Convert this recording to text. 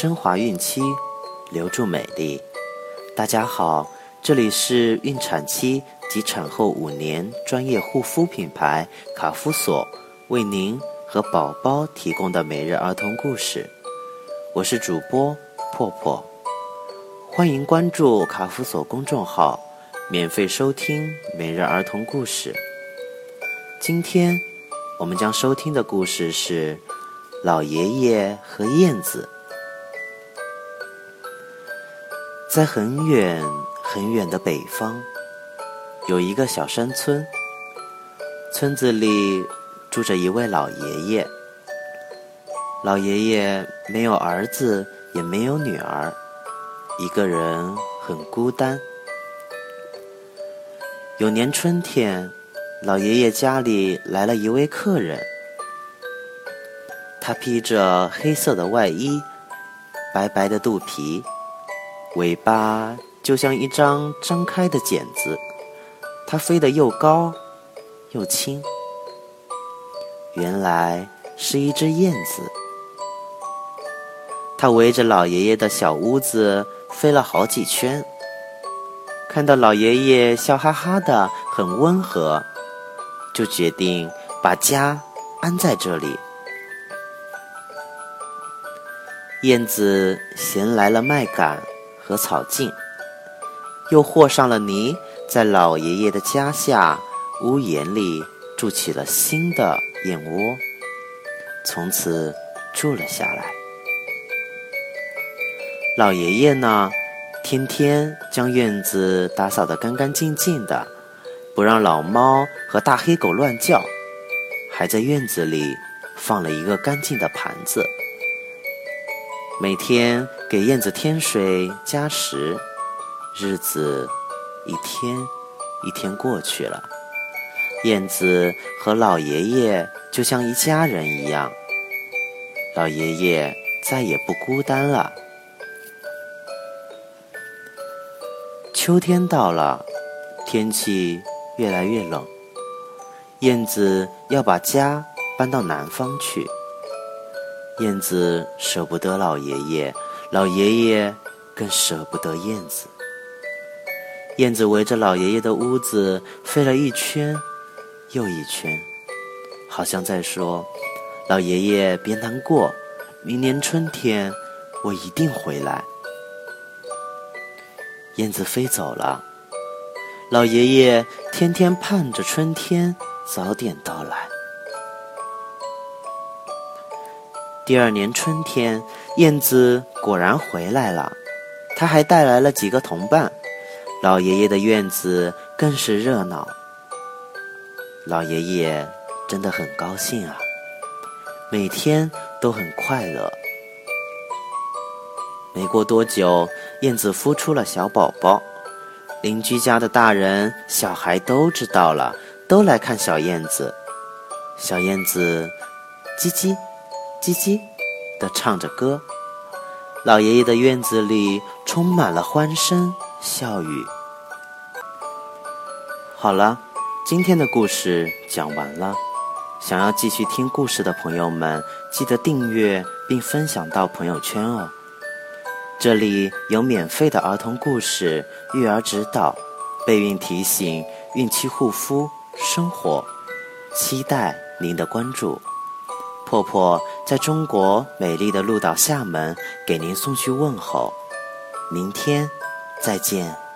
升华孕期，留住美丽。大家好，这里是孕产期及产后五年专业护肤品牌卡夫索为您和宝宝提供的每日儿童故事。我是主播破破，欢迎关注卡夫索公众号，免费收听每日儿童故事。今天我们将收听的故事是《老爷爷和燕子》。在很远很远的北方，有一个小山村。村子里住着一位老爷爷。老爷爷没有儿子，也没有女儿，一个人很孤单。有年春天，老爷爷家里来了一位客人。他披着黑色的外衣，白白的肚皮。尾巴就像一张张开的茧子，它飞得又高又轻。原来是一只燕子，它围着老爷爷的小屋子飞了好几圈，看到老爷爷笑哈哈的，很温和，就决定把家安在这里。燕子衔来了麦秆。和草茎，又和上了泥，在老爷爷的家下屋檐里筑起了新的燕窝，从此住了下来。老爷爷呢，天天将院子打扫得干干净净的，不让老猫和大黑狗乱叫，还在院子里放了一个干净的盘子。每天给燕子添水加食，日子一天一天过去了，燕子和老爷爷就像一家人一样，老爷爷再也不孤单了。秋天到了，天气越来越冷，燕子要把家搬到南方去。燕子舍不得老爷爷，老爷爷更舍不得燕子。燕子围着老爷爷的屋子飞了一圈又一圈，好像在说：“老爷爷别难过，明年春天我一定回来。”燕子飞走了，老爷爷天天盼着春天早点到来。第二年春天，燕子果然回来了，它还带来了几个同伴。老爷爷的院子更是热闹。老爷爷真的很高兴啊，每天都很快乐。没过多久，燕子孵出了小宝宝，邻居家的大人、小孩都知道了，都来看小燕子。小燕子，叽叽。叽叽地唱着歌，老爷爷的院子里充满了欢声笑语。好了，今天的故事讲完了。想要继续听故事的朋友们，记得订阅并分享到朋友圈哦。这里有免费的儿童故事、育儿指导、备孕提醒、孕期护肤、生活，期待您的关注。婆婆在中国美丽的鹭岛厦门给您送去问候，明天再见。